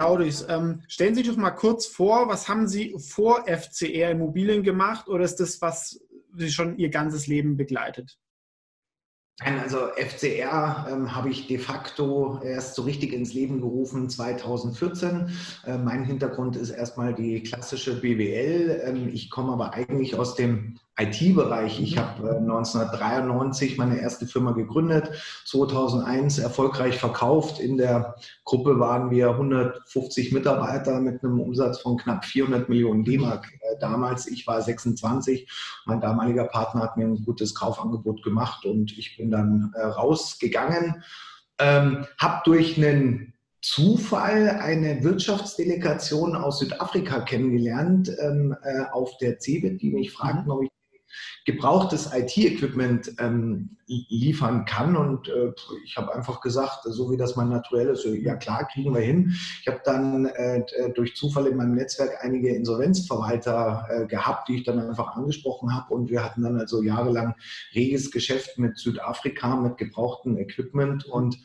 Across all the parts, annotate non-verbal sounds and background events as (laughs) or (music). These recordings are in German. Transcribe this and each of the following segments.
Raudis, ähm, stellen Sie sich doch mal kurz vor, was haben Sie vor FCR Immobilien gemacht oder ist das, was Sie schon Ihr ganzes Leben begleitet? Nein, also FCR ähm, habe ich de facto erst so richtig ins Leben gerufen 2014. Äh, mein Hintergrund ist erstmal die klassische BWL. Ähm, ich komme aber eigentlich aus dem IT-Bereich. Ich mhm. habe 1993 äh, meine erste Firma gegründet, 2001 erfolgreich verkauft. In der Gruppe waren wir 150 Mitarbeiter mit einem Umsatz von knapp 400 Millionen D-Mark äh, damals. Ich war 26. Mein damaliger Partner hat mir ein gutes Kaufangebot gemacht und ich bin dann äh, rausgegangen. Ähm, habe durch einen Zufall eine Wirtschaftsdelegation aus Südafrika kennengelernt ähm, äh, auf der CeBIT, die mich fragten, mhm. ob ich gebrauchtes IT-Equipment ähm, liefern kann. Und äh, ich habe einfach gesagt, so wie das mein Naturell ist, ja klar, kriegen wir hin. Ich habe dann äh, durch Zufall in meinem Netzwerk einige Insolvenzverwalter äh, gehabt, die ich dann einfach angesprochen habe. Und wir hatten dann also jahrelang reges Geschäft mit Südafrika, mit gebrauchtem Equipment und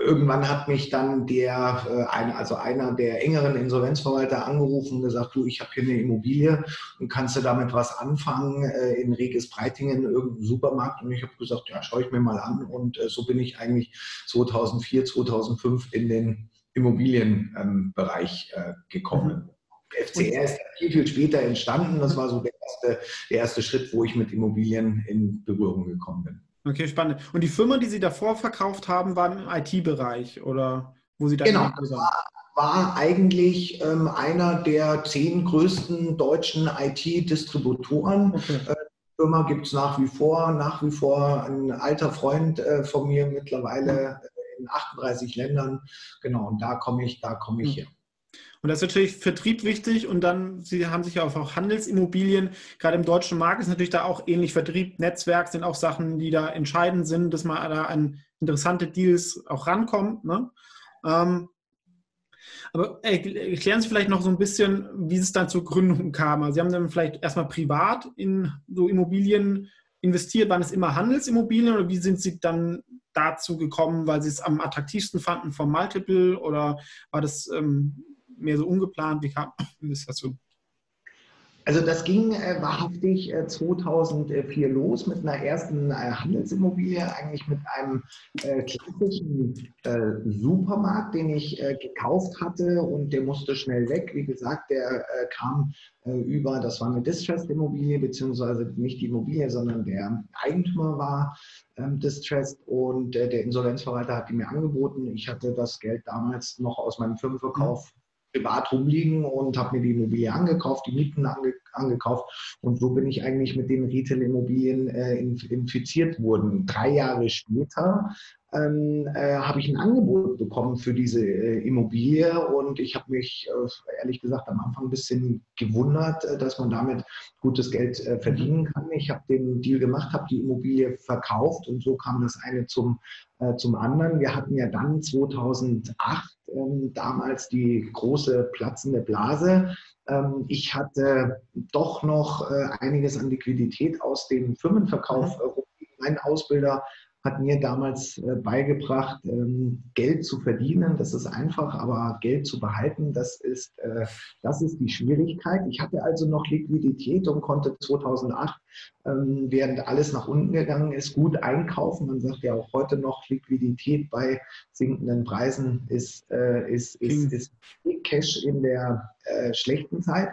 irgendwann hat mich dann der, äh, also einer der engeren Insolvenzverwalter angerufen und gesagt, du, ich habe hier eine Immobilie und kannst du damit was anfangen äh, in Regis Breitingen, irgendeinem Supermarkt? Und ich habe gesagt, ja, schaue ich mir mal an. Und äh, so bin ich eigentlich 2004, 2005 in den Immobilienbereich ähm, gekommen. Mhm. FCR ist viel, viel später entstanden. Das war so der erste, der erste Schritt, wo ich mit Immobilien in Berührung gekommen bin. Okay, spannend. Und die Firma, die Sie davor verkauft haben, war im IT-Bereich oder wo Sie da Genau, war, war eigentlich ähm, einer der zehn größten deutschen IT-Distributoren. Okay. Äh, die Firma gibt es nach wie vor, nach wie vor ein alter Freund äh, von mir mittlerweile äh, in 38 Ländern. Genau, und da komme ich, da komme ich mhm. her. Und das ist natürlich Vertrieb wichtig und dann, Sie haben sich ja auch Handelsimmobilien, gerade im deutschen Markt ist natürlich da auch ähnlich Vertrieb, Netzwerk sind auch Sachen, die da entscheidend sind, dass man da an interessante Deals auch rankommt. Ne? Ähm, aber erklären Sie vielleicht noch so ein bisschen, wie es dann zur Gründung kam. Also Sie haben dann vielleicht erstmal privat in so Immobilien investiert. Waren es immer Handelsimmobilien oder wie sind Sie dann dazu gekommen, weil Sie es am attraktivsten fanden vom Multiple oder war das ähm, mehr so ungeplant? Wie kam (laughs) es dazu? Also das ging äh, wahrhaftig äh, 2004 los mit einer ersten äh, Handelsimmobilie, eigentlich mit einem äh, klassischen äh, Supermarkt, den ich äh, gekauft hatte und der musste schnell weg. Wie gesagt, der kam über, das war eine Distressed-Immobilie, beziehungsweise nicht die Immobilie, sondern der Eigentümer war ähm, Distressed und der Insolvenzverwalter hat die mir angeboten. Ich hatte das Geld damals noch aus meinem Firmenverkauf privat rumliegen und habe mir die Immobilie angekauft, die Mieten ange, angekauft und so bin ich eigentlich mit den Retail-Immobilien äh, infiziert worden. Drei Jahre später ähm, äh, habe ich ein Angebot bekommen für diese äh, Immobilie und ich habe mich äh, ehrlich gesagt am Anfang ein bisschen gewundert, äh, dass man damit gutes Geld äh, verdienen kann. Ich habe den Deal gemacht, habe die Immobilie verkauft und so kam das eine zum, äh, zum anderen. Wir hatten ja dann 2008 ähm, damals die große platzende Blase. Ähm, ich hatte doch noch einiges an Liquidität aus dem Firmenverkauf. Mhm. Mein Ausbilder hat mir damals äh, beigebracht, ähm, Geld zu verdienen. Das ist einfach, aber Geld zu behalten, das ist, äh, das ist die Schwierigkeit. Ich hatte also noch Liquidität und konnte 2008, ähm, während alles nach unten gegangen ist, gut einkaufen. Man sagt ja auch heute noch, Liquidität bei sinkenden Preisen ist, äh, ist, ist, ist Cash in der schlechten Zeit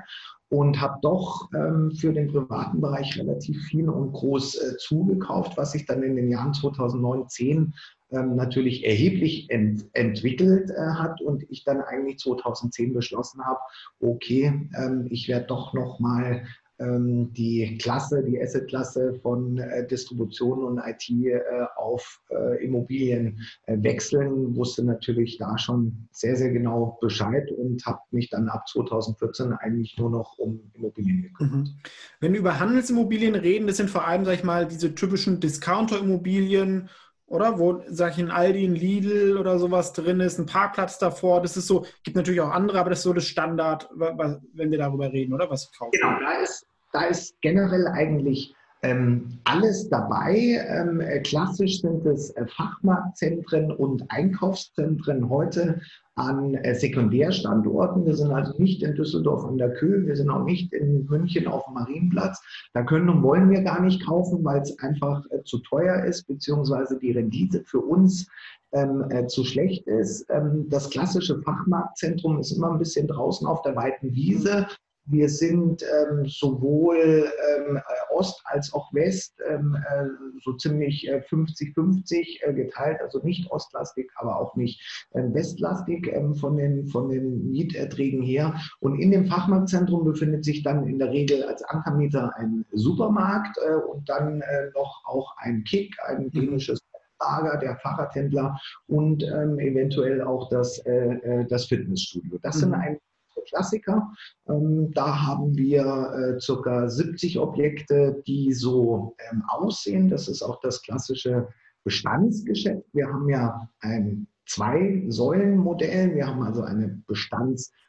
und habe doch ähm, für den privaten Bereich relativ viel und groß äh, zugekauft, was sich dann in den Jahren 2009, 10 ähm, natürlich erheblich ent entwickelt äh, hat und ich dann eigentlich 2010 beschlossen habe, okay, ähm, ich werde doch noch mal die Klasse, die Asset-Klasse von äh, Distribution und IT äh, auf äh, Immobilien wechseln, wusste natürlich da schon sehr, sehr genau Bescheid und habe mich dann ab 2014 eigentlich nur noch um Immobilien gekümmert. Mhm. Wenn wir über Handelsimmobilien reden, das sind vor allem, sag ich mal, diese typischen Discounter-Immobilien, oder? Wo, sag ich, ein Aldi, ein Lidl oder sowas drin ist, ein Parkplatz davor. Das ist so, gibt natürlich auch andere, aber das ist so das Standard, wenn wir darüber reden, oder? Was kaufen. Genau, da ist, da ist generell eigentlich Ähm, alles dabei. Ähm, äh, klassisch sind es äh, Fachmarktzentren und Einkaufszentren heute an äh, Sekundärstandorten. Wir sind also nicht in Düsseldorf an der Köhl, wir sind auch nicht in München auf dem Marienplatz. Da können und wollen wir gar nicht kaufen, weil es einfach äh, zu teuer ist, beziehungsweise die Rendite für uns ähm, äh, zu schlecht ist. Ähm, das klassische Fachmarktzentrum ist immer ein bisschen draußen auf der weiten Wiese. Wir sind ähm, sowohl ähm, äh, Ost als auch West ähm, äh, so ziemlich 50-50 äh, äh, geteilt, also nicht ostlastig, aber auch nicht ähm, westlastig ähm, von, den, von den Mieterträgen her. Und in dem Fachmarktzentrum befindet sich dann in der Regel als Ankermieter ein Supermarkt äh, und dann äh, noch auch ein Kick, ein mhm. dänisches Lager, der Fahrradhändler und ähm, eventuell auch das, äh, das Fitnessstudio. Das mhm. sind ein Klassiker. Ähm, da haben wir äh, ca. 70 Objekte, die so ähm, aussehen. Das ist auch das klassische Bestandsgeschäft. Wir haben ja ein Zwei-Säulen-Modell. Wir haben also eine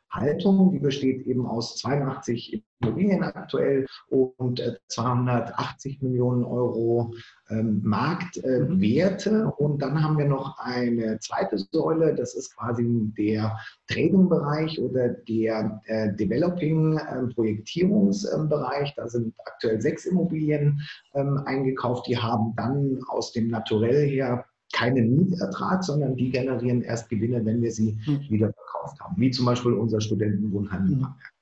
Bestandshaltung, die besteht eben aus 82 Immobilien aktuell und 280 äh, Millionen Euro ähm, Marktwerte. Mhm. Und dann haben wir noch eine zweite Säule, das ist quasi der Trading-Bereich oder der äh, Developing-Projektierungsbereich. Ähm, da sind aktuell sechs Immobilien ähm, eingekauft. Die haben dann aus dem Naturell her keinen Mietertrag, sondern die generieren erst Gewinne, wenn wir sie mhm. wieder verkauft haben. Wie zum Beispiel unser Studentenwohnheim in Bamberg.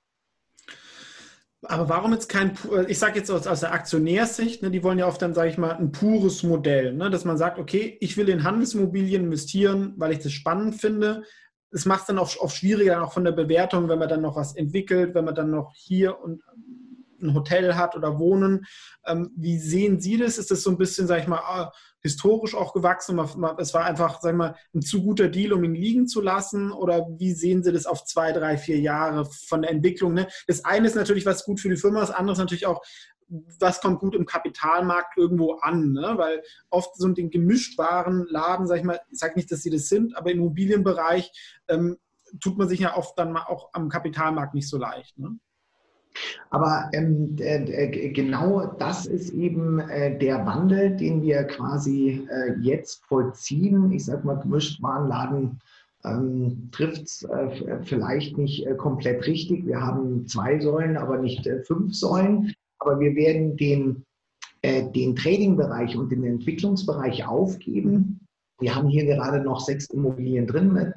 Aber warum jetzt kein, ich sage jetzt aus, aus der Aktionärssicht, ne, die wollen ja oft dann, sage ich mal, ein pures Modell, ne, dass man sagt, okay, ich will in Handelsimmobilien investieren, weil ich das spannend finde. Es macht es dann auch, auch schwieriger, auch von der Bewertung, wenn man dann noch was entwickelt, wenn man dann noch hier und ein Hotel hat oder wohnen. Ähm, wie sehen Sie das? Ist das so ein bisschen, sage ich mal, ah, historisch auch gewachsen? Es war einfach, sagen wir mal, ein zu guter Deal, um ihn liegen zu lassen? Oder wie sehen Sie das auf zwei, drei, vier Jahre von der Entwicklung? Ne? Das eine ist natürlich, was gut für die Firma, das andere ist natürlich auch, was kommt gut im Kapitalmarkt irgendwo an, ne? weil oft so den gemischtwaren Laden, sag ich mal, ich sage nicht, dass sie das sind, aber im Immobilienbereich ähm, tut man sich ja oft dann auch am Kapitalmarkt nicht so leicht. Ne? Aber ähm, äh, genau das ist eben äh, der Wandel, den wir quasi äh, jetzt vollziehen. Ich sage mal, Gemischtwarenladen ähm, trifft es äh, vielleicht nicht äh, komplett richtig. Wir haben zwei Säulen, aber nicht äh, fünf Säulen. Aber wir werden den, den Trading-Bereich und den Entwicklungsbereich aufgeben. Wir haben hier gerade noch sechs Immobilien drin mit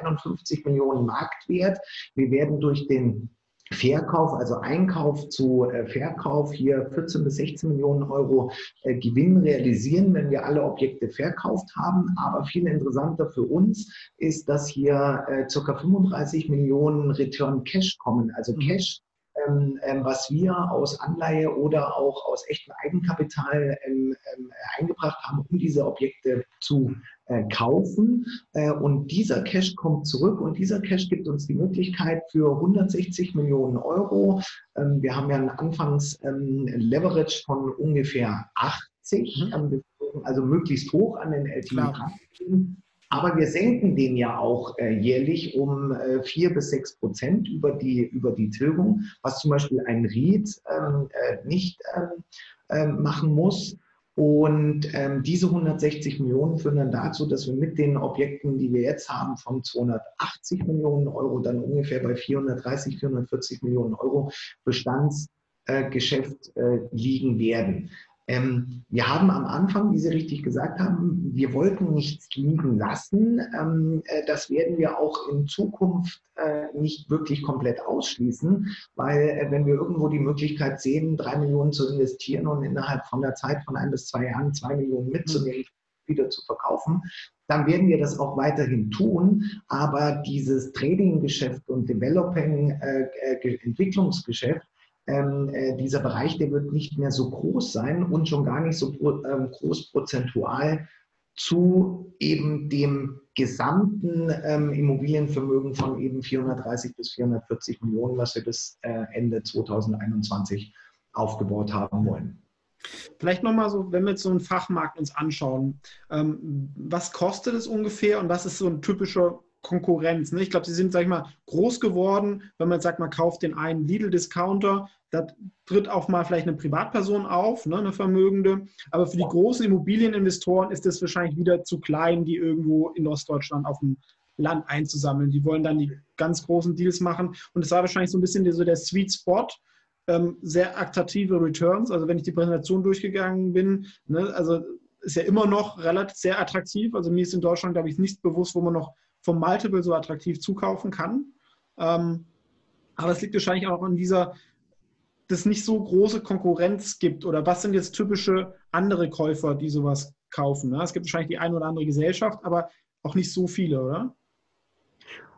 51 Millionen Marktwert. Wir werden durch den Verkauf, also Einkauf zu äh, Verkauf hier 14 bis 16 Millionen Euro äh, Gewinn realisieren, wenn wir alle Objekte verkauft haben. Aber viel interessanter für uns ist, dass hier äh, ca. 35 Millionen Return Cash kommen, also mhm. Cash ähm, ähm, was wir aus Anleihe oder auch aus echtem Eigenkapital ähm, eingebracht haben, um diese Objekte zu äh, kaufen. Äh, und dieser Cash kommt zurück und dieser Cash gibt uns die Möglichkeit für 160 Millionen Euro. Ähm, wir haben ja ein Anfangs-Leverage ähm, von ungefähr 80, mhm. also möglichst hoch an den LTV. Aber wir senken den ja auch äh, jährlich um äh, vier bis sechs Prozent über die, über die Tilgung, was zum Beispiel ein REIT ähm, äh, nicht ähm, ähm machen muss. Und ähm, diese 160 Millionen führen dann dazu, dass wir mit den Objekten, die wir jetzt haben, von 280 Millionen Euro dann ungefähr bei 430, 440 Millionen Euro Bestandsgeschäft äh, liegen werden. Ähm, wir haben am Anfang, wie Sie richtig gesagt haben, wir wollten nichts liegen lassen. Ähm, äh, das werden wir auch in Zukunft äh, nicht wirklich komplett ausschließen, weil äh, wenn wir irgendwo die Möglichkeit sehen, drei Millionen zu investieren und innerhalb von der Zeit von ein bis zwei Jahren zwei Millionen mitzunehmen, mhm. wieder zu verkaufen, dann werden wir das auch weiterhin tun. Aber dieses Trading-Geschäft und Developing-Entwicklungsgeschäft, äh, ähm, äh, dieser Bereich, der wird nicht mehr so groß sein und schon gar nicht so ähm, groß prozentual zu eben dem gesamten ähm, Immobilienvermögen von eben 430 bis 440 Millionen, was wir bis äh, Ende 2021 aufgebaut haben wollen. Vielleicht nochmal so, wenn wir jetzt so einen Fachmarkt uns anschauen, ähm, was kostet es ungefähr und was ist so ein typischer Konkurrenz. Ne? Ich glaube, sie sind, sag ich mal, groß geworden, wenn man sagt, man kauft den einen Lidl-Discounter, da tritt auch mal vielleicht eine Privatperson auf, ne, eine Vermögende. Aber für die großen Immobilieninvestoren ist das wahrscheinlich wieder zu klein, die irgendwo in Ostdeutschland auf dem Land einzusammeln. Die wollen dann die ganz großen Deals machen. Und es war wahrscheinlich so ein bisschen so der Sweet Spot, ähm, sehr attraktive Returns. Also wenn ich die Präsentation durchgegangen bin, ne, also ist ja immer noch relativ sehr attraktiv. Also mir ist in Deutschland, glaube ich, nicht bewusst, wo man noch vom Multiple so attraktiv zukaufen kann. Ähm, aber es liegt wahrscheinlich auch an dieser, dass nicht so große Konkurrenz gibt. Oder was sind jetzt typische andere Käufer, die sowas kaufen? Ne? Es gibt wahrscheinlich die eine oder andere Gesellschaft, aber auch nicht so viele, oder?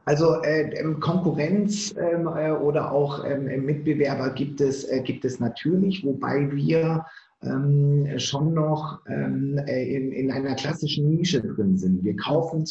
Also äh, ähm, Konkurrenz ähm, äh, oder auch ähm, Mitbewerber gibt es, äh, gibt es natürlich, wobei wir ähm, schon noch ähm, äh, in, in einer klassischen Nische drin sind. Wir kaufen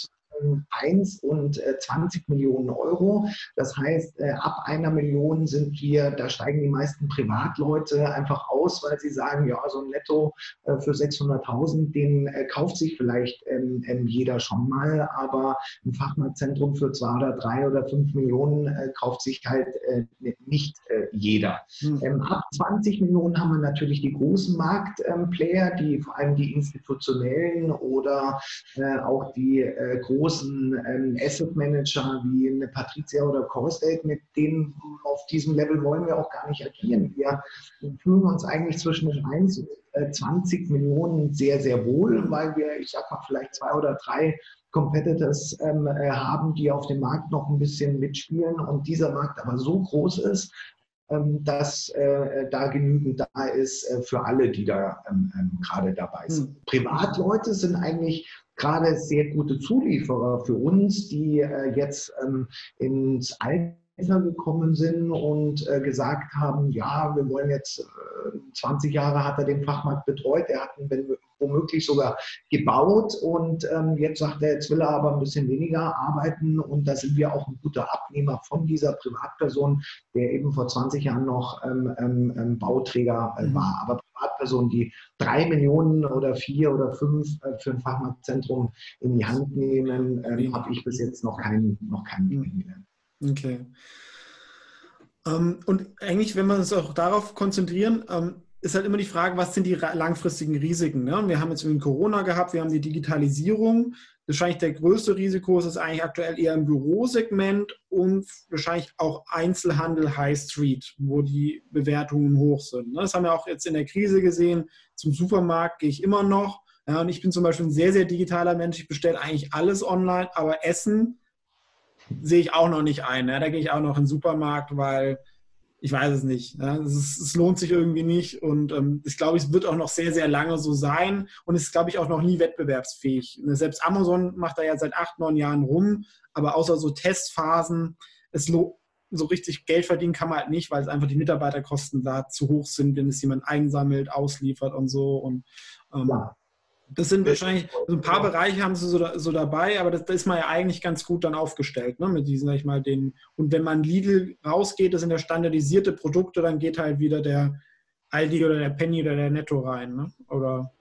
1 und 20 äh, Millionen Euro. Das heißt, äh, ab einer Million sind wir, da steigen die meisten Privatleute einfach aus, weil sie sagen, ja, so ein Netto äh, für 600.000, den kauft sich vielleicht ähm, ähm, jeder schon mal, aber ein Fachmarktzentrum für zwei oder drei oder fünf Millionen kauft sich halt nicht jeder. Mhm. ab 20 Millionen haben wir natürlich die großen Marktplayer, die vor allem die institutionellen oder auch die großen großen ähm, Asset Manager wie eine Patricia oder Corestate, mit denen auf diesem Level wollen wir auch gar nicht agieren. Wir fühlen uns eigentlich zwischen 1 und äh, 20 Millionen sehr, sehr wohl, weil wir, ich sag mal, vielleicht zwei oder drei Competitors ähm, äh, haben, die auf dem Markt noch ein bisschen mitspielen und dieser Markt aber so groß ist, ähm, dass äh, da genügend da ist äh, für alle, die da ähm, ähm gerade dabei sind. Hm. Privatleute sind eigentlich gerade sehr gute Zulieferer für uns, die äh, jetzt ähm, ins Alter gekommen sind und äh, gesagt haben, ja, wir wollen jetzt, äh, 20 Jahre hat er den Fachmarkt betreut, er hat ihn womöglich sogar gebaut und ähm, jetzt sagt er, jetzt will er aber ein bisschen weniger arbeiten und da sind wir auch ein guter Abnehmer von dieser Privatperson, der eben vor 20 Jahren noch ähm, ähm, ähm Bauträger äh, mhm. war. Aber Privatpersonen, die drei Millionen oder vier oder fünf äh, für ein Fachmarktzentrum in die Hand nehmen, ähm, habe ich bis jetzt noch keinen noch keinen mhm. kennengelernt. Okay. Ähm, und eigentlich, wenn wir uns auch darauf konzentrieren, ähm, ist halt immer die Frage, was sind die langfristigen Risiken? Ne? Wir haben jetzt Corona gehabt, wir haben die Digitalisierung. Wahrscheinlich der größte Risiko ist es eigentlich aktuell eher im Bürosegment und wahrscheinlich auch Einzelhandel High Street, wo die Bewertungen hoch sind. Ne? Das haben wir auch jetzt in der Krise gesehen. Zum Supermarkt gehe ich immer noch. Ja, und ich bin zum Beispiel ein sehr, sehr digitaler Mensch. Ich bestelle eigentlich alles online, aber Essen sehe ich auch noch nicht ein. Ja. Da gehe ich auch noch in den Supermarkt, weil ich weiß es nicht. Ja. Es, ist, es, lohnt sich irgendwie nicht und ähm, ich glaube, es wird auch noch sehr, sehr lange so sein und es ist, glaube ich, auch noch nie wettbewerbsfähig. Selbst Amazon macht da ja seit acht, neun Jahren rum, aber außer so Testphasen, es so richtig Geld verdienen kann man halt nicht, weil es einfach die Mitarbeiterkosten da zu hoch sind, wenn es jemand einsammelt, ausliefert und so. Und ähm, ja. Das sind wahrscheinlich, so ein paar Bereiche haben sie so, so dabei, aber das, da ist man ja eigentlich ganz gut dann aufgestellt, ne, mit diesen, sag ich mal, den, und wenn man Lidl rausgeht, das sind ja standardisierte Produkte, dann geht halt wieder der Aldi oder der Penny oder der Netto rein, ne, oder?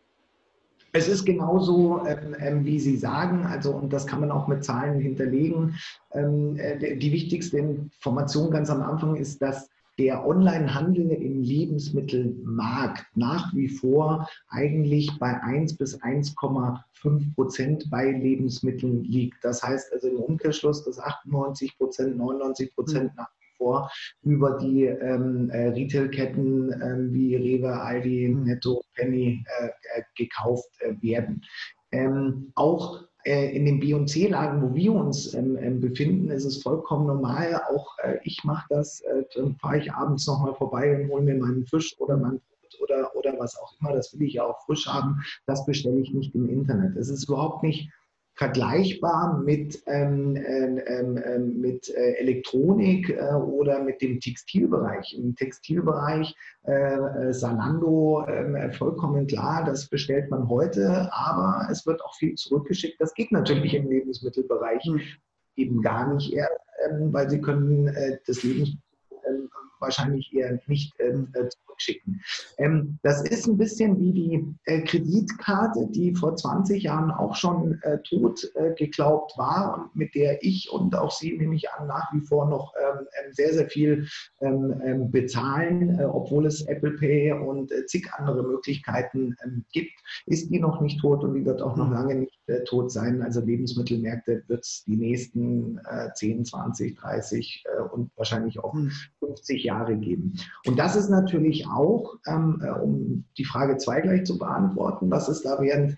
Es ist genauso, ähm, ähm, wie Sie sagen, also und das kann man auch mit Zahlen hinterlegen. Ähm, äh, die wichtigste Information ganz am Anfang ist, dass der Onlinehandel im Lebensmittelmarkt nach wie vor eigentlich bei 1 bis 1,5 Prozent bei Lebensmitteln liegt. Das heißt also im Umkehrschluss, dass 98 Prozent, 99 Prozent hm. nach wie vor über die ähm, äh, Retailketten äh, wie Rewe, Aldi, hm. Netto, Penny äh, äh, gekauft äh, werden. Ähm, auch in den B- und C-Lagen, wo wir uns ähm, ähm, befinden, ist es vollkommen normal. Auch äh, ich mache das. Äh, dann fahre ich abends nochmal vorbei und hole mir meinen Fisch oder mein Brot oder, oder was auch immer. Das will ich ja auch frisch haben. Das bestelle ich nicht im Internet. Es ist überhaupt nicht vergleichbar mit, ähm, ähm, ähm, ähm mit äh, Elektronik äh, oder mit dem Textilbereich. Im Textilbereich äh, äh Salando ähm, vollkommen klar, das bestellt man heute, aber es wird auch viel zurückgeschickt. Das geht natürlich im Lebensmittelbereich mhm. eben gar nicht erst, ähm, weil sie können äh, das Lebensmittel wahrscheinlich eher nicht ähm, äh, zurückschicken. Ähm, das ist ein bisschen wie die äh, Kreditkarte, die vor 20 Jahren auch schon äh, tot äh, geglaubt war und mit der ich und auch Sie, nehme ich an, nach wie vor noch ähm, ähm sehr, sehr viel ähm, ähm, bezahlen, äh, obwohl es Apple Pay und äh, zig andere Möglichkeiten gibt, ist die noch nicht tot und die wird auch noch mhm. lange nicht äh, tot sein. Also Lebensmittelmärkte wird es die nächsten 10, 20, 30 und wahrscheinlich auch 50 mhm. Jahre geben. Und das ist natürlich auch, ähm, äh, um die Frage 2 gleich zu beantworten, was ist da während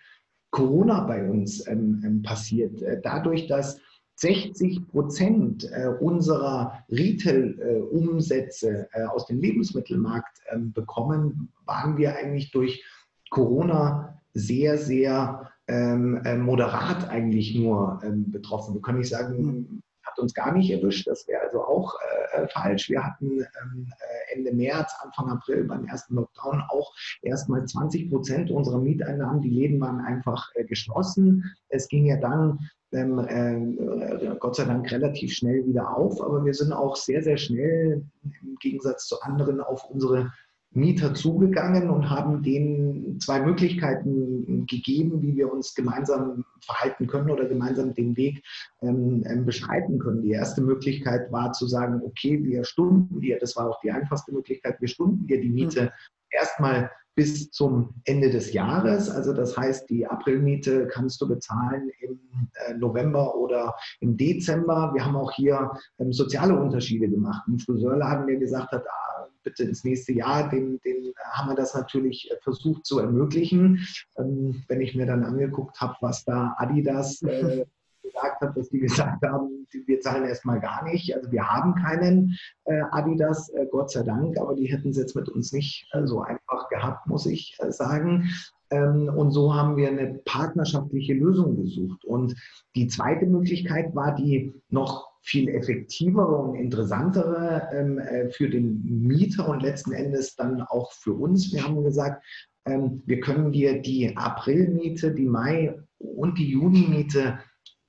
Corona bei uns ähm, ähm passiert? Äh, dadurch, dass 60 Prozent äh, unserer Retail-Umsätze aus dem Lebensmittelmarkt bekommen, waren wir eigentlich durch Corona sehr, sehr moderat eigentlich nur betroffen. Wir können nicht sagen, hm hat uns gar nicht erwischt. Das wäre also auch äh, äh, falsch. Wir hatten ähm, äh, Ende März, Anfang April beim ersten Lockdown auch erstmal 20 Prozent unserer Mieteinnahmen. Die Läden waren einfach äh, geschlossen. Es ging ja dann ähm, äh, Gott sei Dank relativ schnell wieder auf, aber wir sind auch sehr, sehr schnell im Gegensatz zu anderen auf unsere Mieter zugegangen und haben denen zwei Möglichkeiten gegeben, wie wir uns gemeinsam verhalten können oder gemeinsam den Weg ähm, ähm, beschreiten können. Die erste Möglichkeit war zu sagen, okay, wir stunden dir, das war auch die einfachste Möglichkeit, wir stunden dir die Miete mhm. erstmal bis zum Ende des Jahres. Also das heißt, die Aprilmiete kannst du bezahlen im äh, November oder im Dezember. Wir haben auch hier ähm, soziale Unterschiede gemacht. Ein Friseurladen, der gesagt hat, ah, bitte ins nächste Jahr, den, den haben wir das natürlich äh, versucht zu ermöglichen. Ähm, wenn ich mir dann angeguckt habe, was da Adidas äh, (laughs) gesagt hat, dass die gesagt haben, wir zahlen erstmal gar nicht. Also wir haben keinen äh, Adidas, äh, Gott sei Dank, aber die hätten es jetzt mit uns nicht äh, so einfach gehabt, muss ich äh, sagen. Ähm, und so haben wir eine partnerschaftliche Lösung gesucht. Und die zweite Möglichkeit war die noch viel effektivere und interessantere ähm, äh, für den Mieter und letzten Endes dann auch für uns. Wir haben gesagt, ähm, wir können dir die Aprilmiete, die Mai und die Junimiete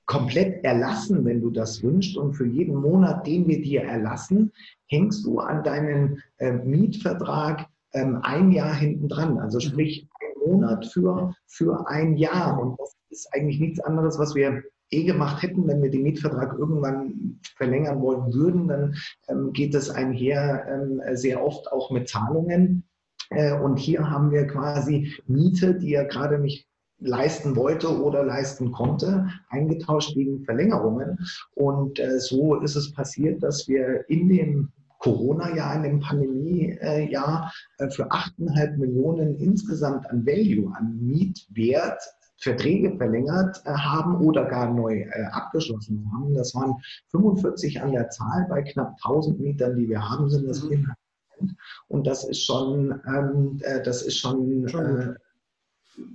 komplett erlassen, wenn du das wünschst. Und für jeden Monat, den wir dir erlassen, hängst du an deinen äh, Mietvertrag ähm, ein Jahr hinten dran. Also sprich, ein Monat für, für ein Jahr. Und das ist eigentlich nichts anderes, was wir eh gemacht hätten, wenn wir den Mietvertrag irgendwann verlängern wollen würden, dann ähm, geht das einher ähm, sehr oft auch mit Zahlungen. Äh, und hier haben wir quasi Miete, die ja gerade nicht leisten wollte oder leisten konnte, eingetauscht gegen Verlängerungen. Und äh, so ist es passiert, dass wir in dem Corona-Jahr, in dem Pandemie-Jahr äh, für 8,5 Millionen insgesamt an Value, an Mietwert Verträge verlängert äh, haben oder gar neu äh, abgeschlossen haben. Das waren 45 an der Zahl bei knapp 1000 Mietern, die wir haben, sind das mhm. Und das ist schon, ähm, äh, das ist schon, schon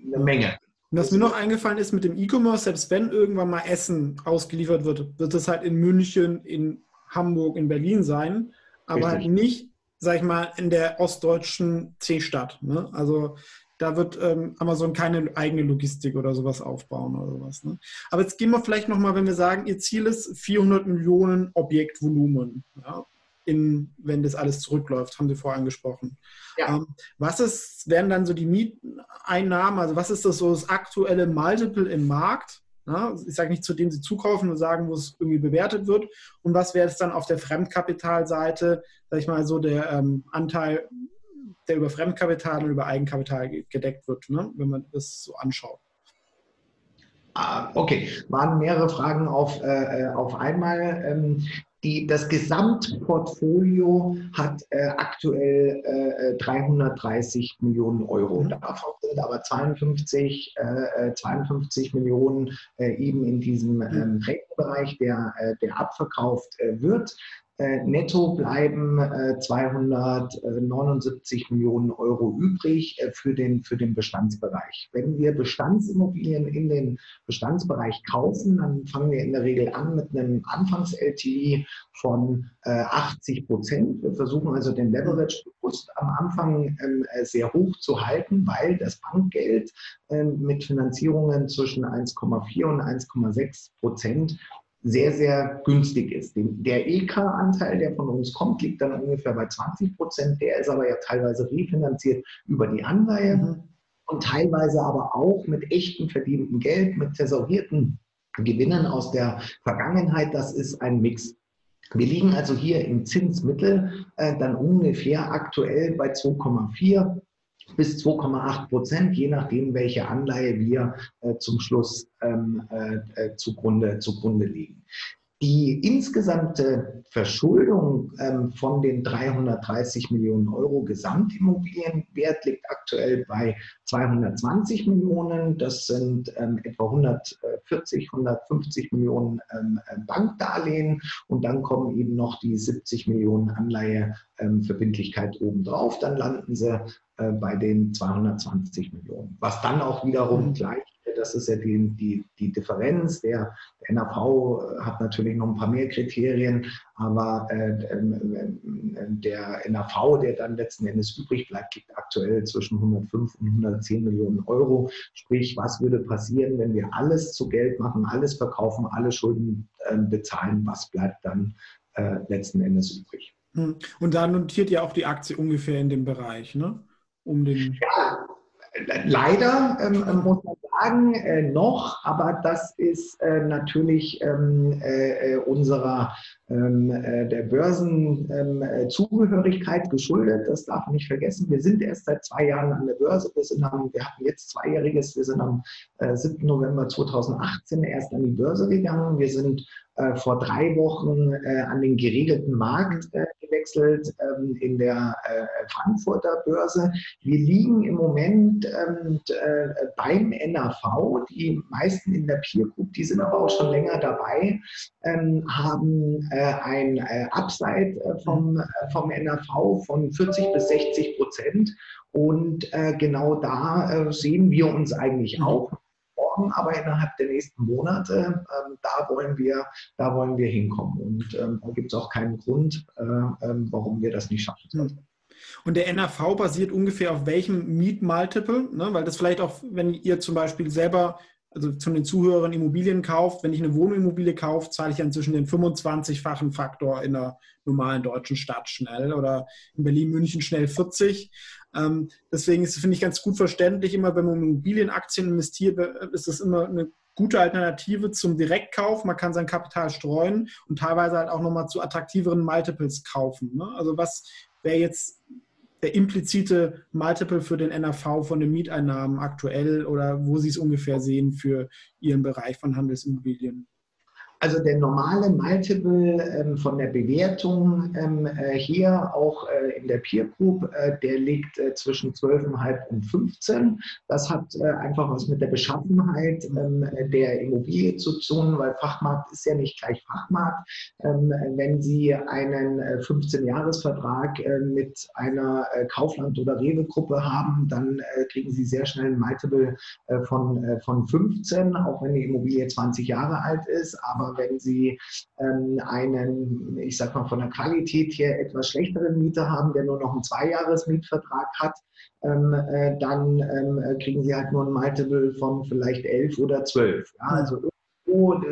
eine Menge. Und was mir noch eingefallen ist mit dem E-Commerce, selbst wenn irgendwann mal Essen ausgeliefert wird, wird es halt in München, in Hamburg, in Berlin sein, aber halt nicht, sag ich mal, in der ostdeutschen C-Stadt. Ne? Also da wird ähm, Amazon keine eigene Logistik oder sowas aufbauen oder sowas. Ne? Aber jetzt gehen wir vielleicht nochmal, wenn wir sagen, Ihr Ziel ist 400 Millionen Objektvolumen. Ja? in, wenn das alles zurückläuft, haben Sie vorher angesprochen. Ja. Ähm, was ist, wären dann so die Mieteinnahmen, also was ist das so das aktuelle Multiple im Markt? Ja, ich sage nicht, zu dem Sie zukaufen und sagen, wo es irgendwie bewertet wird. Und was wäre es dann auf der Fremdkapitalseite, sage ich mal so, der ähm, Anteil, der über Fremdkapital und über Eigenkapital gedeckt wird, ne? wenn man das so anschaut? Ah, okay, waren mehrere Fragen auf, äh, äh auf einmal. Ähm, die, das Gesamtportfolio hat äh, aktuell äh, 330 Millionen Euro. Mhm. Davon sind aber 52, äh, 52 Millionen äh, eben in diesem mhm. ähm, Rentenbereich, der, äh, der abverkauft äh, wird. Äh, netto bleiben 279 äh, Millionen Euro übrig äh, für den, für den Bestandsbereich. Wenn wir Bestandsimmobilien in den Bestandsbereich kaufen, dann fangen wir in der Regel an mit einem Anfangs-LTV von 80 Prozent. Wir versuchen also den Leverage bewusst am Anfang ähm, sehr hoch zu halten, weil das Bankgeld ähm, mit Finanzierungen zwischen 1,4 und 1,6 Prozent sehr, sehr günstig ist. Der EK-Anteil, der von uns kommt, liegt dann ungefähr bei 20 Prozent. Der ist aber ja teilweise refinanziert über die Anleihe mhm. und teilweise aber auch mit echtem verdientem Geld, mit tesorierten Gewinnen aus der Vergangenheit. Das ist ein Mix. Wir liegen also hier im Zinsmittel äh, dann ungefähr aktuell bei 2,4 bis 2,8 Prozent, je nachdem, welche Anleihe wir äh, zum Schluss ähm, äh, äh zugrunde, zugrunde legen. Die insgesamte Verschuldung ähm, von den 330 Millionen Euro Gesamtimmobilienwert liegt aktuell bei 220 Millionen. Das sind ähm, etwa 140, 150 Millionen ähm, äh, Bankdarlehen und dann kommen eben noch die 70 Millionen Anleiheverbindlichkeit obendrauf. Dann landen sie äh, bei den 220 Millionen, was dann auch wiederum mhm. gleich das ist ja die, die, die Differenz. Der, der, NAV hat natürlich noch ein paar mehr Kriterien, aber äh, ähm, äh, der NAV, der dann letzten Endes übrig bleibt, liegt aktuell zwischen 105 und 110 Millionen Euro. Sprich, was würde passieren, wenn wir alles zu Geld machen, alles verkaufen, alle Schulden äh, bezahlen? Was bleibt dann äh, letzten Endes übrig? Hm. Und da notiert ja auch die Aktie ungefähr in dem Bereich, ne? Um den ja, leider ähm, muss man sagen, äh, noch, aber das ist äh, natürlich ähm, äh, äh unserer ähm, äh, der Börsenzugehörigkeit ähm, geschuldet. Das darf man nicht vergessen. Wir sind erst seit zwei Jahren an der Börse. Wir, sind am, wir hatten jetzt zweijähriges. Wir sind am 7. Äh, November 2018 erst an die Börse gegangen. Wir sind äh, vor drei Wochen äh, an den geregelten Markt äh, gewechselt ähm, in der äh, Frankfurter Börse. Wir liegen im Moment ähm, äh, beim NAV. Die meisten in der Peer Group, die sind aber auch schon länger dabei, ähm, haben äh, ein Upside vom, vom NAV von 40 bis 60 Prozent. Und genau da sehen wir uns eigentlich mhm. auch morgen, aber innerhalb der nächsten Monate, ähm, da, wollen wir, da wollen wir hinkommen. Und ähm, da gibt es auch keinen Grund, äh, ähm, warum wir das nicht schaffen sollten. Hm. Und der NAV basiert ungefähr auf welchem Mietmultiple? Ne? Weil das vielleicht auch, wenn ihr zum Beispiel selber, also zu den Zuhörern Immobilien kauft, wenn ich eine Wohnimmobilie kaufe, zahle ich inzwischen den 25-fachen Faktor in einer normalen deutschen Stadt schnell oder in Berlin, München schnell 40. Ähm, deswegen ist, finde ich, ganz gut verständlich, immer wenn man in Immobilienaktien investiert, ist das immer eine gute Alternative zum Direktkauf. Man kann sein Kapital streuen und teilweise halt auch nochmal zu attraktiveren Multiples kaufen. Ne? Also was wäre jetzt der implizite Multiple für den NAV von den Mieteinnahmen aktuell oder wo Sie es ungefähr sehen für Ihren Bereich von Handelsimmobilien? Also der normale Multiple ähm, von der Bewertung ähm, äh, hier auch äh, in der Peer Group, äh, der liegt zwischen 12,5 und 15. Das hat einfach was mit der Beschaffenheit ähm, der Immobilie zu tun, weil Fachmarkt ist ja nicht gleich Fachmarkt. Wenn Sie einen 15-Jahres-Vertrag äh, mit einer Kaufland- oder Rewe-Gruppe haben, dann kriegen Sie sehr schnell ein Multiple von, von 15, auch wenn die Immobilie 20 Jahre alt ist. Aber wenn Sie ähm, einen, ich sag mal, von der Qualität her etwas schlechteren Mieter haben, der nur noch einen Zweijahres-Mietvertrag hat, ähm, äh, dann ähm, kriegen Sie halt nur ein Multiple von vielleicht 11 oder 12. Ja? Also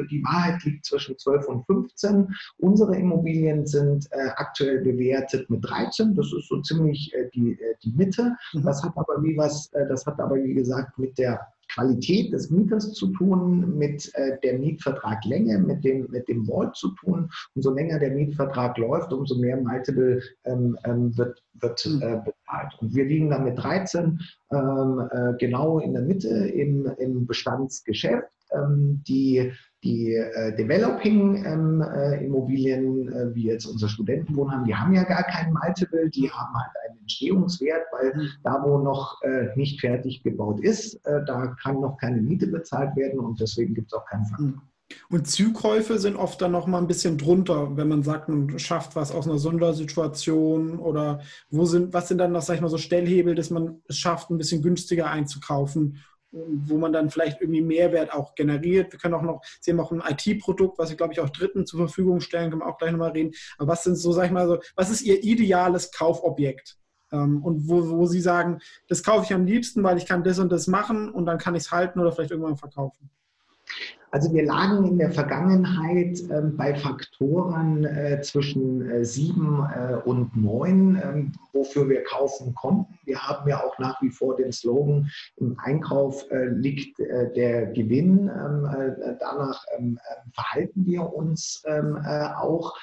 die Wahrheit liegt zwischen 12 und 15. Unsere Immobilien sind äh, aktuell bewertet mit 13. Das ist so ziemlich äh, die, äh, die Mitte. Mhm. Das hat aber wie was, äh, das hat aber wie gesagt mit der Qualität des Mieters zu tun, mit äh, der Mietvertraglänge, mit dem, mit dem Vault zu tun. Umso länger der Mietvertrag läuft, umso mehr Multiple ähm, ähm, wird, wird mhm. äh, bezahlt. Und wir liegen dann mit 13 ähm, äh, genau in der Mitte im, im Bestandsgeschäft. Ähm, die die äh, Developing-Immobilien, ähm, äh, wie jetzt unser Studentenwohnheim, die haben ja gar keinen Multiple, die haben halt einen Entstehungswert, weil mhm. da, wo noch äh, nicht fertig gebaut ist, äh, da kann noch keine Miete bezahlt werden und deswegen gibt es auch keinen Faktor. Mhm. Und Zugkäufe sind oft dann noch mal ein bisschen drunter, wenn man sagt, man schafft was aus einer Sondersituation oder wo sind, was sind dann noch, sag ich mal, so Stellhebel, dass man es schafft, ein bisschen günstiger einzukaufen wo man dann vielleicht irgendwie Mehrwert auch generiert. Wir können auch noch, Sie haben auch ein IT-Produkt, was Sie, glaube ich, auch Dritten zur Verfügung stellen, können wir auch gleich nochmal reden. Aber was sind so, sag ich mal so, was ist Ihr ideales Kaufobjekt? Ähm, und wo, wo Sie sagen, das kaufe ich am liebsten, weil ich kann das und das machen und dann kann ich es halten oder vielleicht irgendwann verkaufen. Also wir lagen in der Vergangenheit äh, bei Faktoren äh, zwischen äh, sieben äh, und neun, ähm, wofür wir kaufen konnten. Wir haben ja auch nach wie vor den Slogan, im Einkauf äh, liegt äh, der Gewinn. Ähm, danach ähm, verhalten wir uns auch.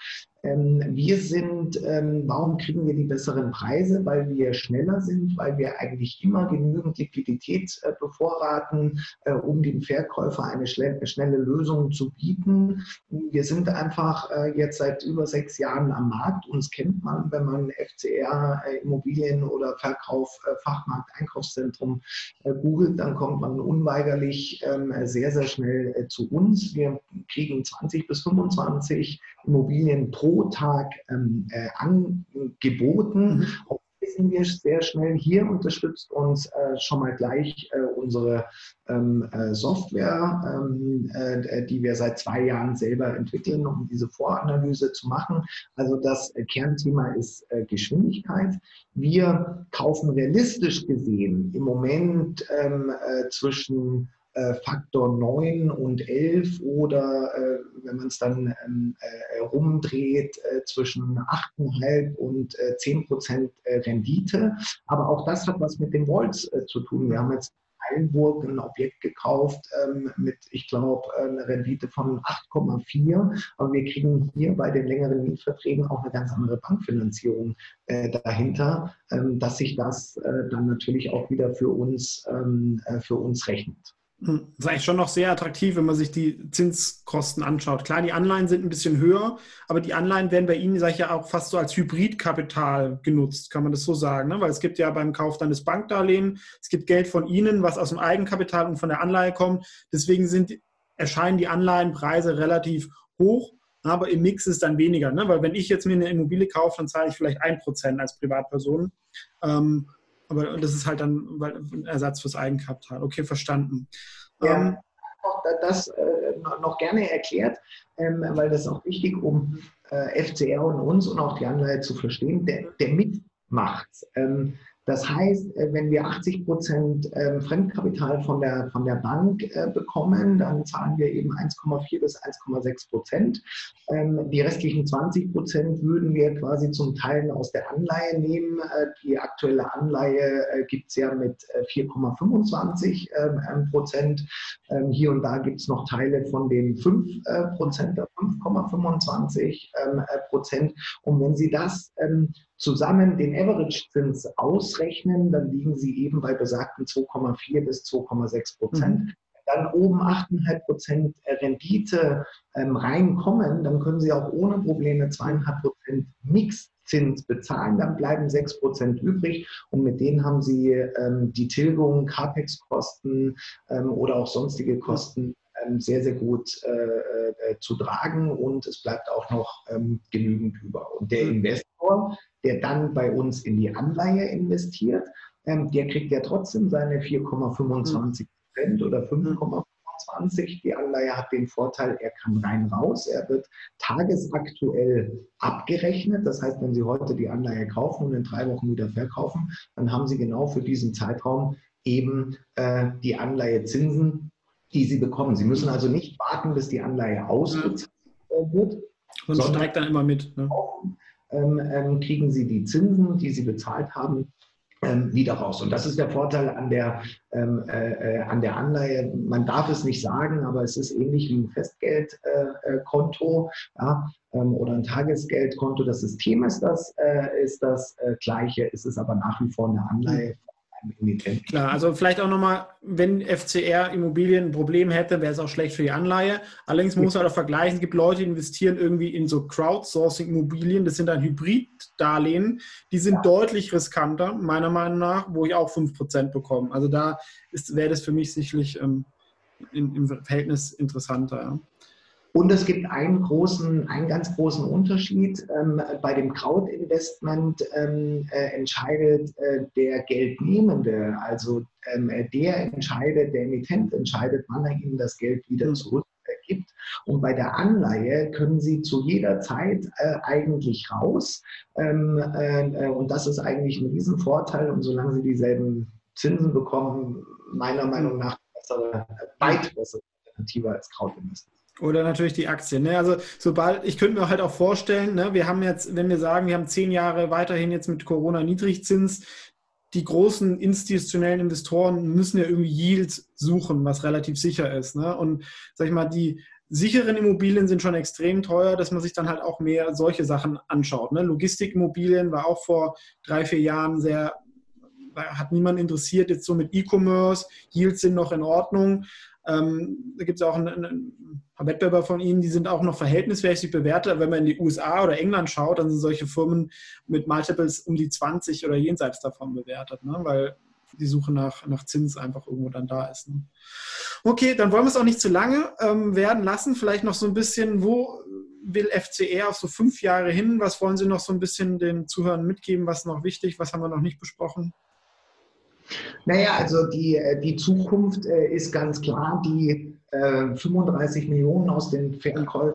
Ähm, wir sind, ähm, warum kriegen wir die besseren Preise? Weil wir schneller sind, weil wir eigentlich immer genügend Liquidität äh, bevorraten, äh, um dem Verkäufer eine schnelle Lösung zu bieten. Wir sind einfach äh, jetzt seit über sechs Jahren am Markt. Uns kennt man, wenn man FCR Immobilien oder Verkauf, Fachmarkt, Einkaufszentrum googelt, dann kommt man unweigerlich ähm, sehr, sehr schnell zu uns. Wir kriegen 20 bis 25 Immobilien pro pro Tag ähm, äh, angeboten. Mhm. Auch sind wir sehr schnell hier, unterstützt uns äh, schon mal gleich äh, unsere ähm, äh, Software, ähm, äh, die wir seit zwei Jahren selber entwickeln, um diese Voranalyse zu machen. Also das Kernthema ist äh, Geschwindigkeit. Wir kaufen realistisch gesehen im Moment ähm, äh, zwischen äh, Faktor 9 und 11 oder äh, wenn man es dann ähm, äh, rumdreht, äh, zwischen 8,5 und 10 äh, Prozent Rendite. Aber auch das hat was mit den Volts zu tun. Wir haben jetzt Eilenburg ein Objekt gekauft ähm, mit, ich glaube, einer Rendite von 8,4. Aber wir kriegen hier bei den längeren Mietverträgen auch eine ganz andere Bankfinanzierung äh, dahinter, ähm, dass sich das äh, dann natürlich auch wieder für uns, ähm, äh, für uns rechnet. Das ist eigentlich schon noch sehr attraktiv, wenn man sich die Zinskosten anschaut. Klar, die Anleihen sind ein bisschen höher, aber die Anleihen werden bei Ihnen, sage ich ja, auch fast so als Hybridkapital genutzt, kann man das so sagen. Ne? Weil es gibt ja beim Kauf dann das Bankdarlehen, es gibt Geld von Ihnen, was aus dem Eigenkapital und von der Anleihe kommt. Deswegen sind, erscheinen die Anleihenpreise relativ hoch, aber im Mix ist dann weniger. Ne? Weil wenn ich jetzt mir eine Immobilie kaufe, dann zahle ich vielleicht ein Prozent als Privatperson. Ähm, aber das ist halt dann ein Ersatz fürs Eigenkapital. Okay, verstanden. Ja, ähm, das äh, noch gerne erklärt, ähm, weil das ist auch wichtig, um äh, FCR und uns und auch die Anleihe zu verstehen. Der, der mitmacht. Ähm, das heißt, äh, wenn wir 80 Prozent ähm, Fremdkapital von der, von der Bank äh, bekommen, dann zahlen wir eben 1,4 bis 1,6 Prozent. Ähm, die restlichen 20 Prozent würden wir quasi zum Teil aus der Anleihe nehmen. Äh, die aktuelle Anleihe gibt es ja mit 4,25 ähm, Prozent. Hier und da gibt es noch Teile von den 5 Prozent, 5,25 Prozent. Und wenn Sie das zusammen den Average-Zins ausrechnen, dann liegen sie eben bei besagten 2,4 bis 2,6 Prozent. Mhm. Dann oben 8,5 Prozent Rendite ähm, reinkommen, dann können Sie auch ohne Probleme 2,5 Prozent Mixzins bezahlen, dann bleiben 6 Prozent übrig und mit denen haben Sie ähm, die Tilgung, CAPEX-Kosten ähm, oder auch sonstige Kosten ähm, sehr, sehr gut äh, äh, zu tragen und es bleibt auch noch ähm, genügend über. Und der mhm. Investor, der dann bei uns in die Anleihe investiert, ähm, der kriegt ja trotzdem seine 4,25 Prozent oder 5,25. Die Anleihe hat den Vorteil, er kann rein raus, er wird tagesaktuell abgerechnet. Das heißt, wenn Sie heute die Anleihe kaufen und in drei Wochen wieder verkaufen, dann haben Sie genau für diesen Zeitraum eben äh, die Anleihezinsen, die Sie bekommen. Sie müssen also nicht warten, bis die Anleihe ausgezahlt wird. Und steigt dann immer mit. Ne? Ähm, ähm, kriegen sie die Zinsen, die sie bezahlt haben, ähm, wieder raus. Und das ist der Vorteil an der, äh, äh, an der Anleihe. Man darf es nicht sagen, aber es ist ähnlich wie ein Festgeldkonto äh, ja, ähm, oder ein Tagesgeldkonto. Das System ist das, äh, ist das äh, gleiche, es ist aber nach wie vor eine Anleihe Klar, also vielleicht auch nochmal, wenn FCR Immobilien ein Problem hätte, wäre es auch schlecht für die Anleihe. Allerdings muss man auch vergleichen, es gibt Leute, die investieren irgendwie in so Crowdsourcing-Immobilien, das sind dann Hybrid-Darlehen, die sind ja. deutlich riskanter, meiner Meinung nach, wo ich auch 5% bekomme. Also da wäre das für mich sicherlich ähm, in, im Verhältnis interessanter. Ja. Und es gibt einen großen, einen ganz großen Unterschied. Ähm, bei dem Crowd-Investment ähm, äh, entscheidet äh, der Geldnehmende, also ähm, der entscheidet, der Emittent entscheidet, wann er Ihnen das Geld wieder hm. zurückgibt. Und bei der Anleihe können Sie zu jeder Zeit äh, eigentlich raus. Ähm, äh, und das ist eigentlich ein Riesenvorteil. Und solange Sie dieselben Zinsen bekommen, meiner Meinung nach bessere, weit bessere Alternative als Crowdinvestor. Oder natürlich die Aktien. Ne? Also sobald, ich könnte mir halt auch vorstellen, ne, wir haben jetzt, wenn wir sagen, wir haben zehn Jahre weiterhin jetzt mit Corona Niedrigzins, die großen institutionellen Investoren müssen ja irgendwie Yields suchen, was relativ sicher ist. Ne? Und sag ich mal, die sicheren Immobilien sind schon extrem teuer, dass man sich dann halt auch mehr solche Sachen anschaut. Ne? Logistikimmobilien war auch vor drei, vier Jahren sehr, hat niemand interessiert, jetzt so mit E-Commerce, Yields sind noch in Ordnung. Ähm, da gibt es auch ein, ein, paar Wettbewerber von ihnen, die sind auch noch verhältnismäßig bewertet. Wenn man in die USA oder England schaut, dann sind solche Firmen mit Multiples um die 20 oder jenseits davon bewertet, ne? weil die Suche nach, nach Zins einfach irgendwo dann da ist. Ne? Okay, dann wollen wir es auch nicht zu lange ähm, werden lassen. Vielleicht noch so ein bisschen, wo will FCR auf so fünf Jahre hin? Was wollen Sie noch so ein bisschen den Zuhörern mitgeben? Was ist noch wichtig? Was haben wir noch nicht besprochen? Naja, also die, äh, die Zukunft äh, ist ganz klar, die 35 äh, Millionen aus den Verkäufen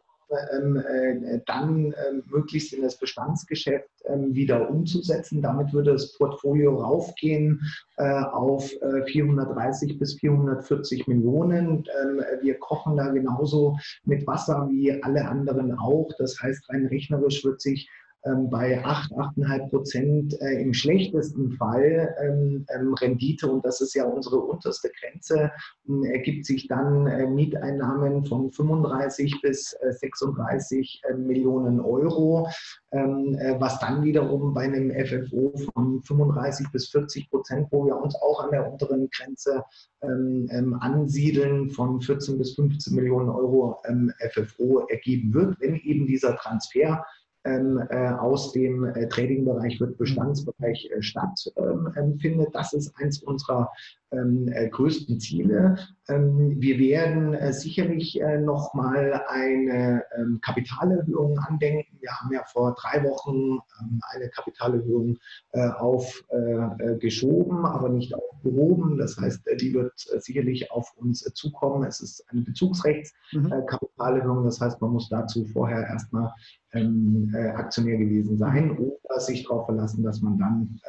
ähm, äh, dann äh, möglichst in das Bestandsgeschäft äh, wieder umzusetzen. Damit würde das Portfolio raufgehen auf 430 bis 440 Millionen. Ähm, wir kochen da genauso mit Wasser wie alle anderen auch. Das heißt, rein rechnerisch wird sich ähm, bei 8, 8,5 Prozent äh, im schlechtesten Fall ähm, ähm, Rendite, und das ist ja unsere unterste Grenze, ergibt sich dann äh, Mieteinnahmen von 35 bis 36 äh, Millionen Euro, was dann wiederum bei einem FFO von 35 bis 40 Prozent, wo wir uns auch an der unteren Grenze ansiedeln, von 14 bis 15 Millionen Euro FFO ergeben wird, wenn eben dieser Transfer ähm, aus dem äh, Trading-Bereich wird Bestandsbereich äh, stattfindet. Das ist eins unserer ähm, äh, größten Ziele. Ähm, wir werden äh, sicherlich äh, nochmal eine ähm, Kapitalerhöhung andenken. Wir haben ja vor drei Wochen ähm, eine Kapitalerhöhung aufgeschoben, aber nicht aufgehoben. Das heißt, die wird sicherlich auf uns zukommen. Es ist eine Bezugsrechtskapitalerhöhung. Mhm. Das heißt, man muss dazu vorher erstmal äh, Aktionär gewesen sein oder sich darauf verlassen, dass man dann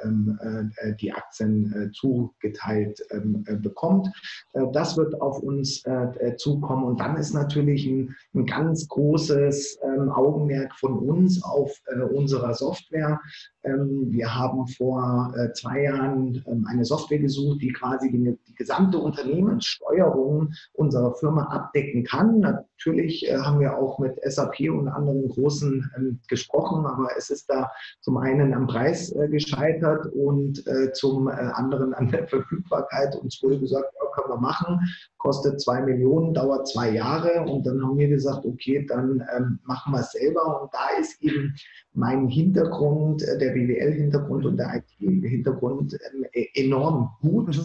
äh, die Aktien äh, zugeteilt äh, bekommt. Äh, das wird auf uns äh, zukommen und dann ist natürlich ein, ein ganz großes ähm, Augenmerk von uns auf unserer Software. Ähm, wir haben vor zwei Jahren ähm, eine Software gesucht, die quasi die, die gesamte Unternehmenssteuerung unserer Firma abdecken kann. Natürlich haben wir auch mit SAP und anderen großen gesprochen, aber es ist da zum einen am Preis gescheitert und zum anderen an der Verfügbarkeit. Uns wurde gesagt, ja, können wir machen, kostet zwei Millionen, dauert zwei Jahre. Und dann haben wir gesagt, okay, dann ähm, machen wir es selber. Und da ist eben mein Hintergrund, äh, der BWL-Hintergrund und der IT-Hintergrund ähm, e-, enorm gut.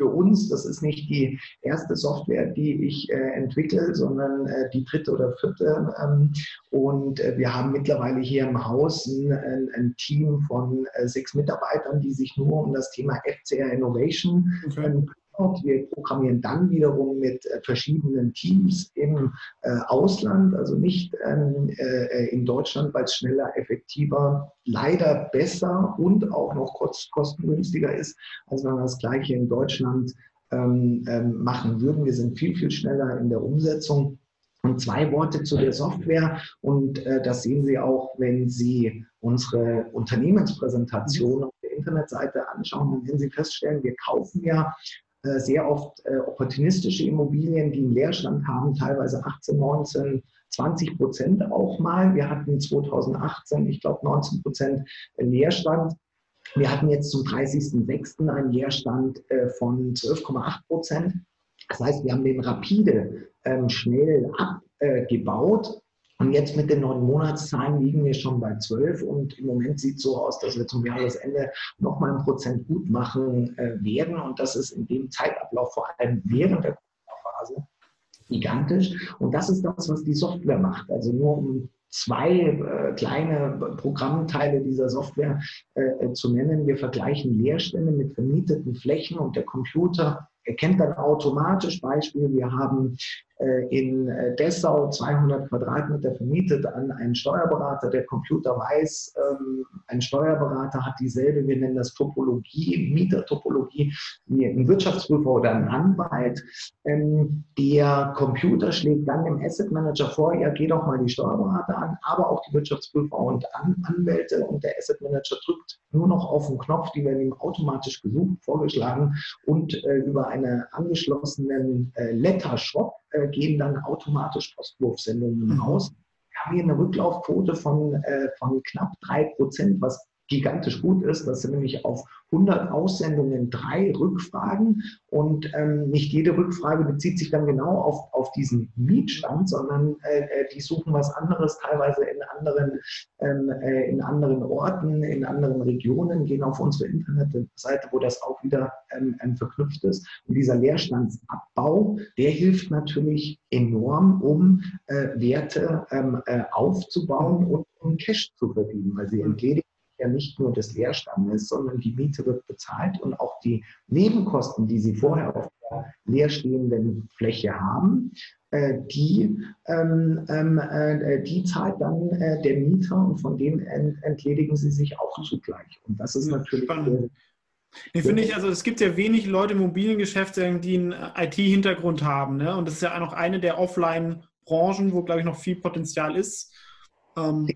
Für uns. Das ist nicht die erste Software, die ich äh, entwickle, sondern äh, die dritte oder vierte. Ähm, und äh, wir haben mittlerweile hier im Haus ein, ein, ein Team von äh, sechs Mitarbeitern, die sich nur um das Thema FCR Innovation okay. Ähm, wir programmieren dann wiederum mit äh, verschiedenen Teams im äh, Ausland, also nicht ähm, äh, in Deutschland, weil es schneller, effektiver, leider besser und auch noch kostengünstiger ist, als wenn wir das Gleiche in Deutschland ähm, ähm, machen würden. Wir sind viel, viel schneller in der Umsetzung. Und zwei Worte zu der Software. Und äh, das sehen Sie auch, wenn Sie unsere Unternehmenspräsentation auf der Internetseite anschauen. Dann werden Sie feststellen, wir kaufen ja sehr oft äh, opportunistische Immobilien, die einen Leerstand haben, teilweise 18, 19, 20 Prozent auch mal. Wir hatten 2018, ich glaube, 19 Prozent Leerstand. Wir hatten jetzt zum 30.06. einen Leerstand äh, von 12,8 Prozent. Das heißt, wir haben den rapide ähm, schnell abgebaut und jetzt mit den neun Monatszahlen liegen wir schon bei 12 und im Moment sieht es so aus, dass wir zum Jahresende nochmal ein Prozent gut machen äh, werden und das ist in dem Zeitablauf vor allem während der Corona-Phase gigantisch und das ist das, was die Software macht. Also nur um zwei äh, kleine Programmteile dieser Software äh, zu nennen. Wir vergleichen Leerstände mit vermieteten Flächen und der Computer erkennt dann automatisch Beispiel, wir haben äh, in äh, Dessau 200 Quadratmeter vermietet an einen Steuerberater. Der Computer weiß, ähm, ein Steuerberater hat dieselbe, wir nennen das Topologie, Mietertopologie, wie ein Wirtschaftsprüfer oder ein Anwalt. Ähm, der Computer schlägt dann dem Asset Manager vor, ja, geh doch mal die Steuerberater an, aber auch die Wirtschaftsprüfer und Anwälte. Und der Asset Manager drückt nur noch auf den Knopf, die werden ihm automatisch gesucht, vorgeschlagen und äh, über einen angeschlossenen Letter Shop äh, gehen dann automatisch Postwurfsendungen mhm. raus. Wir haben hier eine Rücklaufquote von, äh, von knapp drei Prozent, was gigantisch gut ist. Das sind nämlich auf 100 Aussendungen drei Rückfragen und ähm, nicht jede Rückfrage bezieht sich dann genau auf, auf diesen Mietstand, sondern äh, äh, die suchen was anderes, teilweise in anderen, ähm, äh, in anderen Orten, in anderen Regionen, gehen auf unsere Internetseite, wo das auch wieder ähm, ähm verknüpft ist. Und dieser Leerstandsabbau, der hilft natürlich enorm, um äh, Werte ähm, äh, aufzubauen und um Cash zu verdienen, weil sie entledigen ja nicht nur des Leerstandes, sondern die Miete wird bezahlt und auch die Nebenkosten, die Sie vorher auf der leerstehenden Fläche haben, äh, die, ähm, ähm äh, die zahlt dann äh, der Mieter und von dem ent entledigen Sie sich auch zugleich. Und das ist natürlich. Spannend. Nee, finde ich, also es gibt ja wenig Leute im Immobiliengeschäft, die einen IT-Hintergrund haben. Ne? Und das ist ja auch noch eine der Offline-Branchen, wo, glaube ich, noch viel Potenzial ist. Ähm,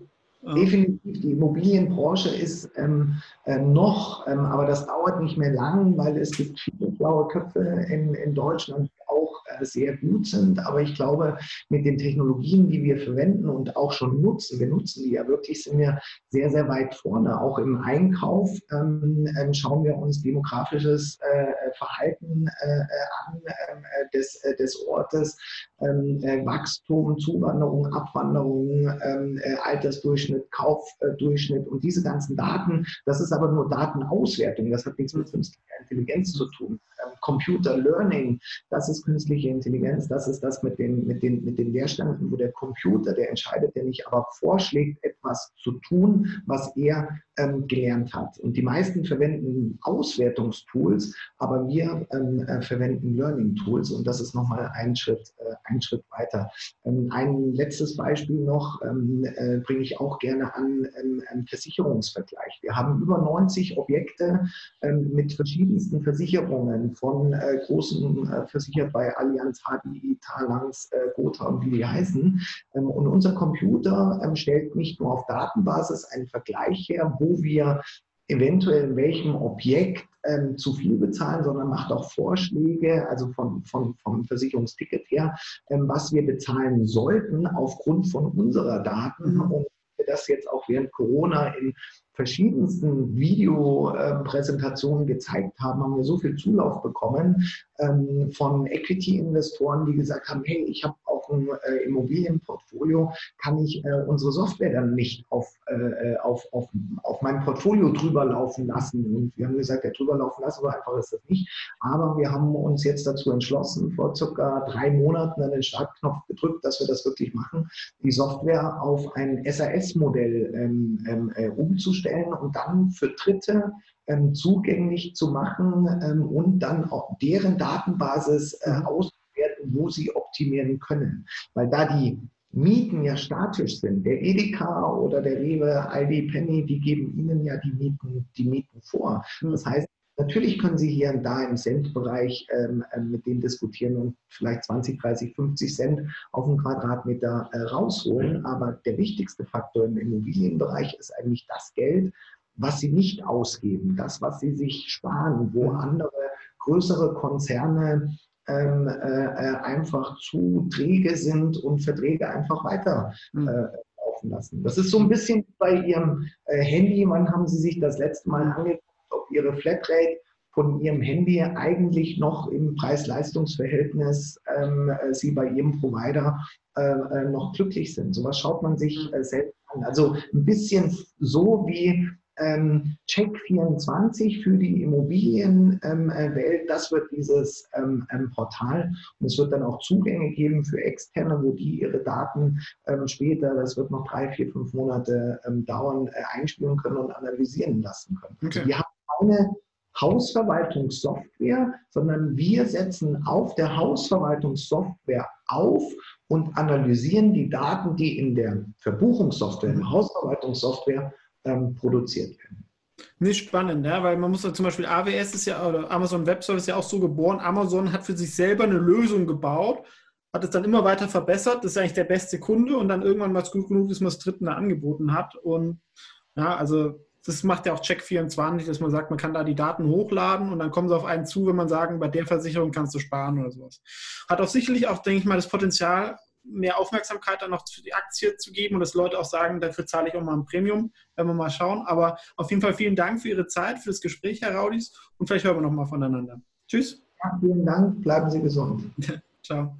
Definitiv, die Immobilienbranche ist ähm, äh, noch, ähm, aber das dauert nicht mehr lang, weil es gibt viele blaue Köpfe in, in Deutschland, äh, sehr gut sind. Aber ich glaube, mit den Technologien, die wir verwenden und auch schon nutzen, wir nutzen die ja wirklich, sind wir sehr, sehr weit vorne. Auch im Einkauf ähm, ähm schauen wir uns demografisches äh, Verhalten äh, an ähm, äh, des, äh, des Ortes, ähm, Wachstum, Zuwanderung, Abwanderung, Altersdurchschnitt, Kaufdurchschnitt und diese ganzen Daten. Das ist aber nur Datenauswertung. Das hat nichts mit künstlicher Intelligenz zu tun. Computer Learning, das ist künstliche Intelligenz, das ist das mit den, mit den, mit den Leerständen, wo der Computer, der entscheidet, der nicht aber vorschlägt, etwas zu tun, was er ähm, gelernt hat. Und die meisten verwenden Auswertungstools, aber wir ähm, äh, verwenden Learning-Tools und das ist nochmal ein Schritt, äh, ein Schritt weiter. Ähm, ein letztes Beispiel noch ähm, äh, bringe ich auch gerne an, ähm, einen Versicherungsvergleich. Wir haben über 90 Objekte ähm, mit verschiedensten Versicherungen von äh, großen äh, versichert bei Allianz, HDI, Talangs, äh, Gotha und wie die heißen. und unser Computer stellt nicht nur auf Datenbasis einen Vergleich her, wo wir eventuell in welchem Objekt ähm, zu viel bezahlen, sondern macht auch Vorschläge, also von, von, vom Versicherungsticket her, ähm, was wir bezahlen sollten aufgrund von unserer Daten. Mhm. Und das jetzt auch während Corona in verschiedensten Videopräsentationen gezeigt haben, haben wir so viel Zulauf bekommen ähm, von Equity-Investoren, die gesagt haben, hey, ich habe ein äh, Immobilienportfolio, kann ich äh, unsere Software dann nicht auf, äh, auf, auf, auf mein Portfolio drüber laufen lassen. Und wir haben gesagt, ja, drüber laufen lassen, so einfach ist das nicht. Aber wir haben uns jetzt dazu entschlossen, vor circa drei Monaten an den Startknopf gedrückt, dass wir das wirklich machen, die Software auf ein SAS-Modell ähm, ähm, äh, umzustellen stellen und dann für Dritte ähm, zugänglich zu machen ähm, und dann auch deren Datenbasis äh, mhm. Auswerten, wo sie optimieren können. Weil da die Mieten ja statisch sind. Der Edeka oder der Rewe, Aldi, Penny, die geben Ihnen ja die Mieten, die Mieten vor. Mhm. Das heißt, Natürlich können Sie hier und da im Cent-Bereich ähm, ähm mit denen diskutieren und vielleicht 20, 30, 50 Cent auf einen Quadratmeter äh, rausholen. Aber der wichtigste Faktor im Immobilienbereich ist eigentlich das Geld, was Sie nicht ausgeben, das, was Sie sich sparen, wo andere größere Konzerne ähm, äh, einfach zu träge sind und Verträge einfach weiter hm. äh, laufen lassen. Das ist so ein bisschen bei Ihrem äh, Handy. Wann haben Sie sich das letzte Mal angeguckt? ob Ihre Flatrate von Ihrem Handy eigentlich noch im Preis-Leistungs-Verhältnis ähm, äh, Sie bei Ihrem Provider äh, äh, noch glücklich sind. Sowas schaut man sich äh, selbst an. Also ein bisschen so wie ähm, Check24 für die Immobilienwelt, das wird dieses ähm, ähm, Portal und es wird dann auch Zugänge geben für Externe, wo die ihre Daten ähm, später, das wird noch drei, vier, fünf Monate dauern, äh, einspielen können und analysieren lassen können. Okay. Also wir haben keine Hausverwaltungssoftware, sondern wir setzen auf der Hausverwaltungssoftware auf und analysieren die Daten, die in der Verbuchungssoftware, in der Hausverwaltungssoftware ähm, produziert werden. Nicht spannend, ja, weil man muss ja zum Beispiel AWS ist ja oder Amazon Web Service ist ja auch so geboren. Amazon hat für sich selber eine Lösung gebaut, hat es dann immer weiter verbessert. Das ist eigentlich der beste Kunde und dann irgendwann mal es gut genug ist, man es dritten angeboten hat. Und ja, also das macht ja auch Check24, dass man sagt, man kann da die Daten hochladen und dann kommen sie auf einen zu, wenn man sagen, bei der Versicherung kannst du sparen oder sowas. Hat auch sicherlich auch, denke ich mal, das Potenzial, mehr Aufmerksamkeit dann noch für die Aktie zu geben und dass Leute auch sagen, dafür zahle ich auch mal ein Premium, wenn wir mal schauen. Aber auf jeden Fall vielen Dank für Ihre Zeit, für das Gespräch, Herr Raudis, und vielleicht hören wir noch mal voneinander. Tschüss. Ja, vielen Dank, bleiben Sie gesund. (laughs) Ciao.